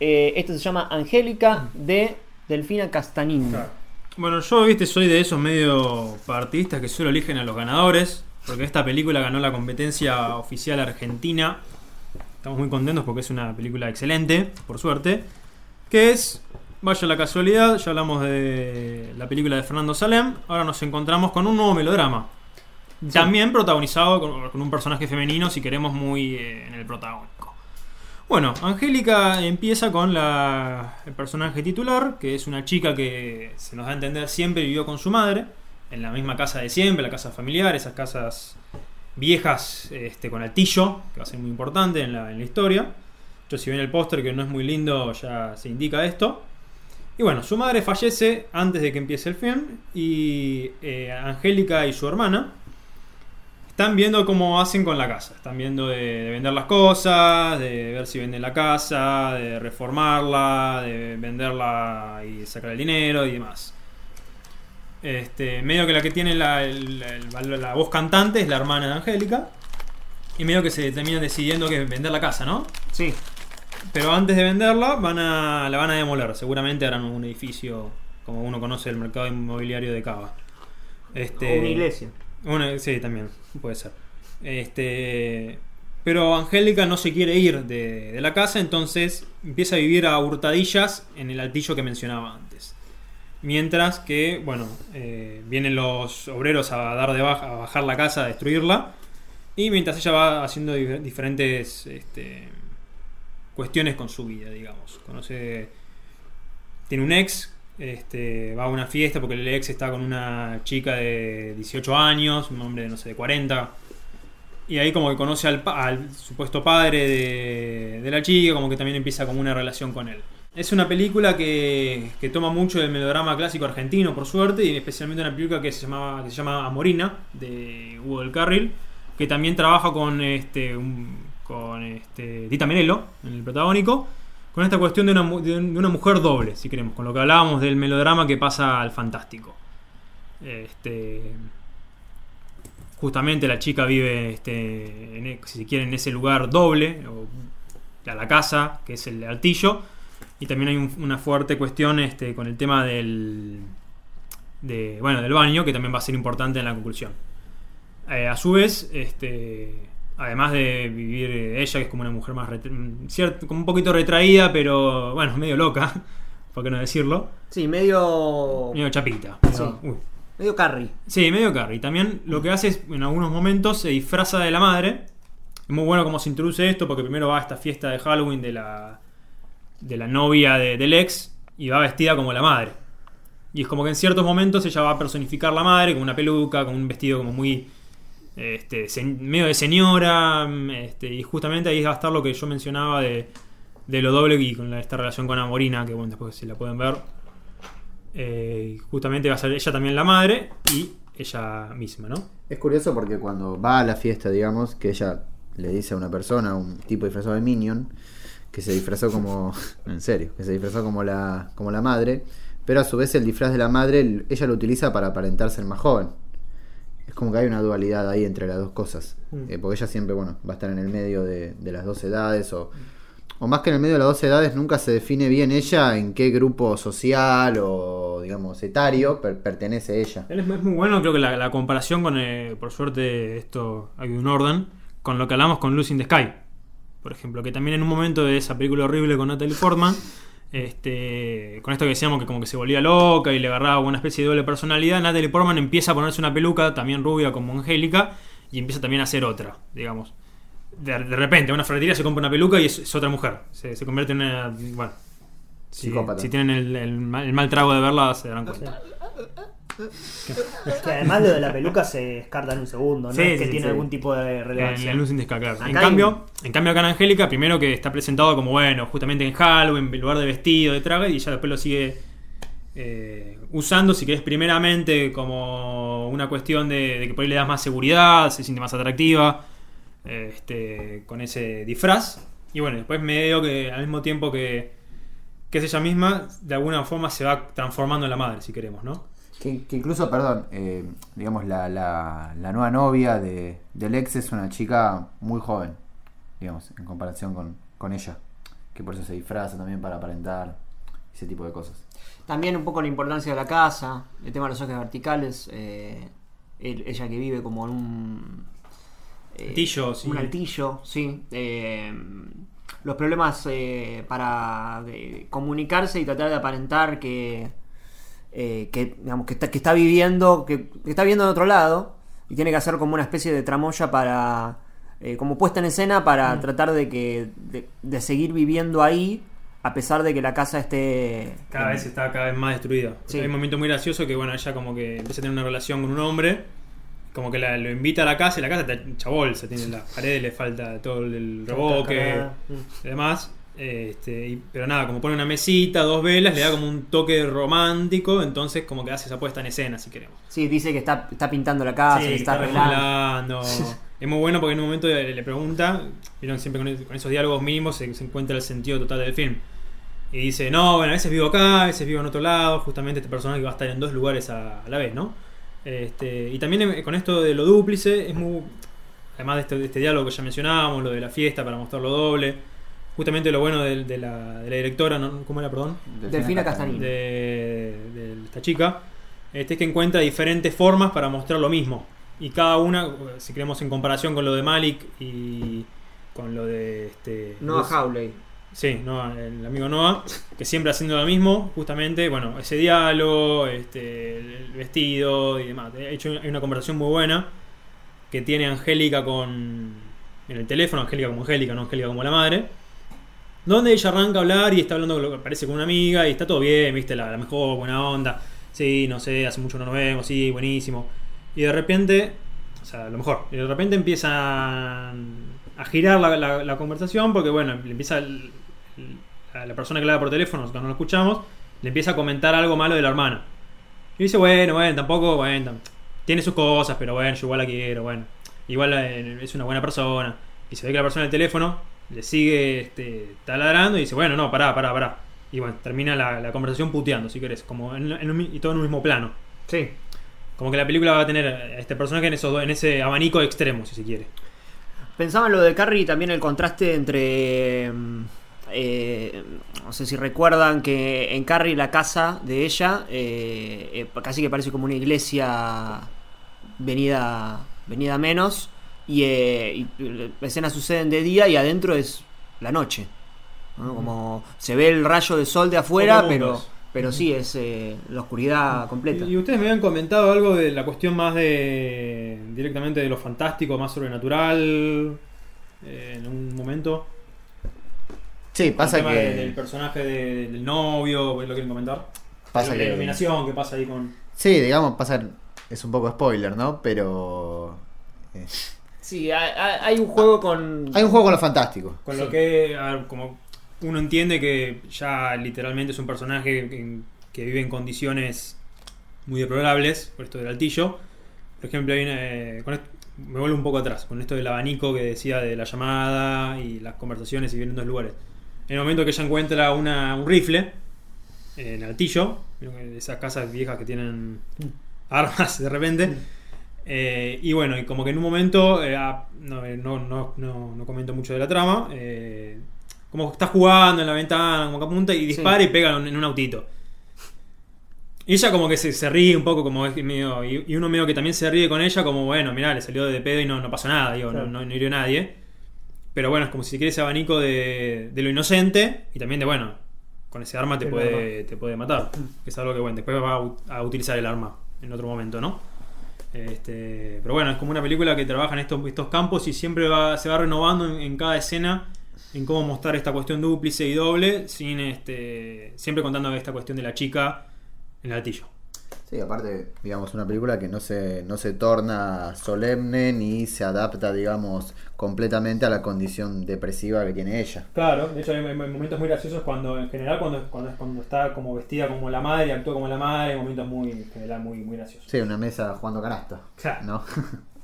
Eh, esto se llama Angélica de Delfina Castagnini. Bueno, yo, viste, soy de esos medio partidistas que solo eligen a los ganadores. Porque esta película ganó la competencia oficial argentina. Estamos muy contentos porque es una película excelente, por suerte. Que es, vaya la casualidad, ya hablamos de la película de Fernando Salem. Ahora nos encontramos con un nuevo melodrama. También protagonizado con, con un personaje femenino, si queremos, muy eh, en el protagónico. Bueno, Angélica empieza con la, el personaje titular, que es una chica que se nos da a entender siempre vivió con su madre, en la misma casa de siempre, la casa familiar, esas casas viejas este, con altillo, que va a ser muy importante en la, en la historia. Yo si ven el póster que no es muy lindo ya se indica esto. Y bueno, su madre fallece antes de que empiece el film y eh, Angélica y su hermana están viendo cómo hacen con la casa. Están viendo de, de vender las cosas, de ver si venden la casa, de reformarla, de venderla y sacar el dinero y demás. Este, medio que la que tiene la, voz cantante es la hermana de Angélica. Y medio que se terminan decidiendo que vender la casa, ¿no? Sí. Pero antes de venderla, van a, la van a demoler. Seguramente harán un edificio como uno conoce el mercado inmobiliario de Cava. Este, O una iglesia. Una- sí, también, puede ser. Este, pero Angélica no se quiere ir de, de la casa, entonces empieza a vivir a hurtadillas en el altillo que mencionaba antes. Mientras que, bueno, eh, vienen los obreros a dar de baja, a bajar la casa, a destruirla. Y mientras ella va haciendo di- diferentes este, cuestiones con su vida, digamos. Conoce. Tiene un ex, este, va a una fiesta porque el ex está con una chica de 18 años, un hombre, no sé, de 40. Y ahí como que conoce al, al supuesto padre de, de la chica, como que también empieza como una relación con él. Es una película que, que toma mucho del melodrama clásico argentino, por suerte, y especialmente una película que se, llamaba, que se llama Amorina, de Hugo del Carril, que también trabaja con este un- con este Tita Merelo en el protagónico, con esta cuestión de una, de un- de una mujer doble, si queremos, con lo que hablábamos del melodrama que pasa al fantástico. Este, justamente la chica vive, este, en e- si se quiere, en ese lugar doble, o a la casa, que es el altillo, y también hay un- una fuerte cuestión este, con el tema del, de, bueno, del baño, que también va a ser importante en la conclusión. Eh, a su vez, este, además de vivir eh, ella, que es como una mujer más, ret- mm, ciert- como un poquito retraída, pero bueno, medio loca, por qué no decirlo, Sí, medio. medio chapita. Sí. medio- uy. Medio carry. Sí, medio Carrie. También lo que hace es, en algunos momentos, se disfraza de la madre. Es muy bueno cómo se introduce esto, porque primero va a esta fiesta de Halloween de la, de la novia de- del ex y va vestida como la madre. Y es como que en ciertos momentos ella va a personificar la madre con una peluca, con un vestido como muy. Este, medio de señora. mm, Este, y justamente ahí va a estar lo que yo mencionaba de, lo doble y con la- esta relación con Amorina, que bueno, después si la pueden ver. Eh, justamente va a ser ella también la madre y ella misma, ¿no? Es curioso porque cuando va a la fiesta, digamos, que ella le dice a una persona, un tipo disfrazado de Minion, que se disfrazó como. En serio, que se disfrazó como la, como la madre, pero a su vez el disfraz de la madre ella lo utiliza para aparentar ser más joven. Es como que hay una dualidad ahí entre las dos cosas. Mm. Eh, porque ella siempre, bueno, va a estar en el medio de, de las dos edades o. O más que en el medio de las dos edades, nunca se define bien ella en qué grupo social o, digamos, etario per- pertenece ella. Él es, es muy bueno, creo que la, la comparación con, eh, por suerte, esto hay un orden, con lo que hablamos con Lucy in the Sky, por ejemplo, que también en un momento de esa película horrible con Natalie Portman, este, con esto que decíamos que como que se volvía loca y le agarraba una especie de doble personalidad, Natalie Portman empieza a ponerse una peluca también rubia como Angélica y empieza también a hacer otra, digamos. De, de repente, una ferretería se compra una peluca y es, es otra mujer. Se, se convierte en una. Bueno. Si, Psicópata. si tienen el, el mal trago de verla, se darán cuenta. Que además lo de la peluca se descarta en un segundo, ¿no? Sí, es que sí, tiene sí. algún tipo de En relevancia. la luz sin descargar. En cambio, en cambio acá en Angélica, primero que está presentado como bueno, justamente en Halloween, en lugar de vestido, de traje, y ya después lo sigue eh, usando, si querés, primeramente como una cuestión de, de que por ahí le das más seguridad, se siente más atractiva, eh, este, con ese disfraz. Y bueno, después medio que al mismo tiempo que, que es ella misma, de alguna forma se va transformando en la madre, si queremos, ¿no? Que, que incluso, perdón, eh, digamos, la, la, la nueva novia de, del ex es una chica muy joven, digamos, en comparación con, con ella. que por eso se disfraza también para aparentar, ese tipo de cosas. También un poco la importancia de la casa, el tema de los ejes verticales. eh, el- ella que vive como en un. eh, Altillo, sí. Un altillo, sí. eh, los problemas eh, para comunicarse y tratar de aparentar que. Eh, que, digamos, que, está, que está viviendo. Que, que está viviendo en otro lado. Y tiene que hacer como una especie de tramoya para. eh, como puesta en escena para tratar de que. De, de seguir viviendo ahí. A pesar de que la casa esté. Cada vez está cada vez más destruida. Sí. Hay un momento muy gracioso que, bueno, ella como que empieza a tener una relación con un hombre, como que la- lo invita a la casa y la casa está hecha bolsa, tiene las paredes, le falta todo el revoque y demás. Este, y- pero nada, como pone una mesita, dos velas, le da como un toque romántico, entonces como que hace esa puesta en escena, si queremos. Sí, dice que está, está pintando la casa, Sí, que está, está arreglando. es muy bueno porque en un momento le, le pregunta, vieron siempre con, con esos diálogos mínimos se, se encuentra el sentido total del film. Y dice, no, bueno, a veces vivo acá, a veces vivo en otro lado, justamente este personaje va a estar en dos lugares a, a la vez, ¿no? Este, y también eh, con esto de lo dúplice, es muy. Además de este, de este diálogo que ya mencionábamos, lo de la fiesta para mostrar lo doble. Justamente lo bueno de, la, de la directora, ¿no? ¿cómo era, perdón? Delfina Castanino. de, de esta chica, este es que encuentra diferentes formas para mostrar lo mismo. Y cada una, si queremos en comparación con lo de Malik y con lo de este Noah Hawley. Sí, Noah, el amigo Noah, que siempre haciendo lo mismo, justamente, bueno, ese diálogo, este, el vestido y demás. De hecho, hay una conversación muy buena que tiene Angélica con. en el teléfono, Angélica como Angélica, no Angélica como la madre. Donde ella arranca a hablar y está hablando con parece con una amiga y está todo bien, viste, la, la mejor, buena onda. Sí, no sé, hace mucho no nos vemos, sí, buenísimo. Y de repente, o sea, lo mejor, y de repente empiezan a girar la, la- la conversación porque, bueno, empieza el- a la persona que da por teléfono, nosotros no lo escuchamos, le empieza a comentar algo malo de la hermana. Y dice, bueno, bueno, tampoco, bueno, tiene sus cosas, pero bueno, yo igual la quiero, bueno, igual eh, es una buena persona. Y se ve que la persona del teléfono le sigue este, taladrando y dice, bueno, no, pará, pará, pará. Y bueno, termina la, la conversación puteando, si querés, como en, en un y todo en un mismo plano. Sí. Como que la película va a tener a este personaje en, esos, en ese abanico extremo, si se quiere. Pensaba en lo de Carrie y también el contraste entre. mm, eh, no sé si recuerdan que en Carrie la casa de ella eh, eh, casi que parece como una iglesia venida, venida menos. Y, eh, y las escenas suceden de día y adentro es la noche. ¿no? Como se ve el rayo de sol de afuera, pero, pero sí es eh, la oscuridad completa. Y, y ustedes me habían comentado algo de la cuestión más de. directamente de lo fantástico, más sobrenatural. eh, en un momento. Sí, pasa El tema que. de- del personaje de- del novio, ¿lo quieren comentar? Pasa la que- iluminación que pasa ahí con. Sí, digamos, pasa. Es un poco spoiler, ¿no? Pero. eh, Sí, hay, un juego con. Hay un juego con lo fantástico. Con Sí. lo que, a ver, como uno entiende que ya literalmente es un personaje que, que vive en condiciones muy deplorables, por esto del altillo. Por ejemplo, hay una, eh, con esto- me vuelvo un poco atrás, con esto del abanico que decía de la llamada y las conversaciones y vienen en dos lugares. En el momento que ella encuentra una, un rifle en altillo, esas casas viejas que tienen armas de repente. Eh, y bueno, y como que en un momento, eh, ah, no, eh, no, no, no, no comento mucho de la trama, eh, como que está jugando en la ventana, como que apunta y dispara y pega en un autito. Y ella como que se, se ríe un poco, como es medio, y, y uno medio que también se ríe con ella, como bueno, mirá, le salió de pedo y no, no pasó nada, digo, Claro. no, no, no hirió nadie. Pero bueno, es como si quiere ese abanico de, de lo inocente y también de, bueno, con ese arma te, puede, te puede matar. Que es algo que, bueno, después va a utilizar el arma en otro momento, ¿no? Este, pero bueno, es como una película que trabaja en estos, estos campos y siempre va, se va renovando en, cada escena en cómo mostrar esta cuestión dúplice y doble, sin este, siempre contando esta cuestión de la chica en el gatillo. Sí, aparte, digamos, una película que no se, no se torna solemne ni se adapta, digamos, completamente a la condición depresiva que tiene ella. Claro, de hecho hay, hay momentos muy graciosos cuando, en general, cuando, cuando, cuando está como vestida como la madre, actúa como la madre, hay momentos muy, en general, muy, muy graciosos. Sí, una mesa jugando canasta, Claro. ¿no?